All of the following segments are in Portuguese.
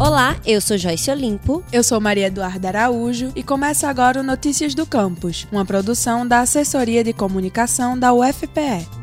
Olá, eu sou Joyce Olimpo. Eu sou Maria Eduarda Araújo e começa agora o Notícias do Campus, uma produção da Assessoria de Comunicação da UFPE.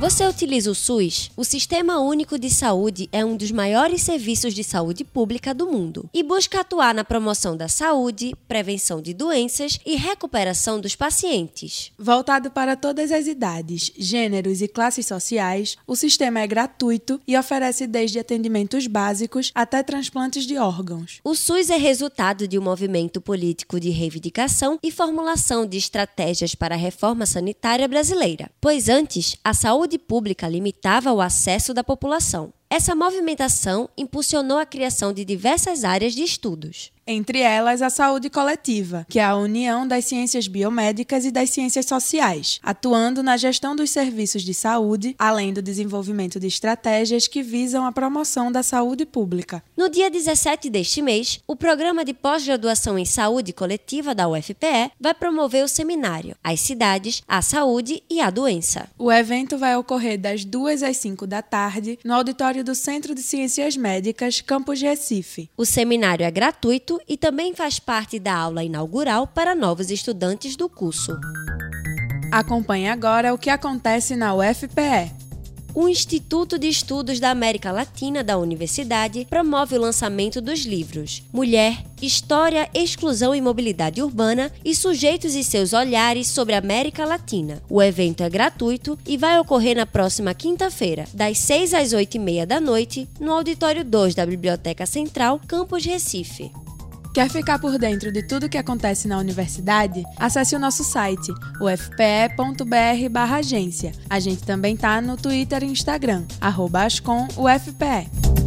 Você utiliza o SUS? O Sistema Único de Saúde é um dos maiores serviços de saúde pública do mundo e busca atuar na promoção da saúde, prevenção de doenças e recuperação dos pacientes. Voltado para todas as idades, gêneros e classes sociais, o sistema é gratuito e oferece desde atendimentos básicos até transplantes de órgãos. O SUS é resultado de um movimento político de reivindicação e formulação de estratégias para a reforma sanitária brasileira, pois antes a saúde saúde pública limitava o acesso da população. Essa movimentação impulsionou a criação de diversas áreas de estudos entre elas a saúde coletiva, que é a união das ciências biomédicas e das ciências sociais, atuando na gestão dos serviços de saúde, além do desenvolvimento de estratégias que visam a promoção da saúde pública. No dia 17 deste mês, o programa de pós-graduação em saúde coletiva da UFPE vai promover o seminário As Cidades, a Saúde e a Doença. O evento vai ocorrer das 2 às 5 da tarde no auditório do Centro de Ciências Médicas, Campus Recife. O seminário é gratuito e também faz parte da aula inaugural para novos estudantes do curso. Acompanhe agora o que acontece na UFPE. O Instituto de Estudos da América Latina da Universidade promove o lançamento dos livros Mulher, História, Exclusão e Mobilidade Urbana e Sujeitos e seus Olhares sobre a América Latina. O evento é gratuito e vai ocorrer na próxima quinta-feira, das 6 às 8 e meia da noite, no Auditório 2 da Biblioteca Central, Campus Recife. Quer ficar por dentro de tudo que acontece na universidade? Acesse o nosso site, ufpe.br/agência. A gente também tá no Twitter e Instagram, @ascomufpe.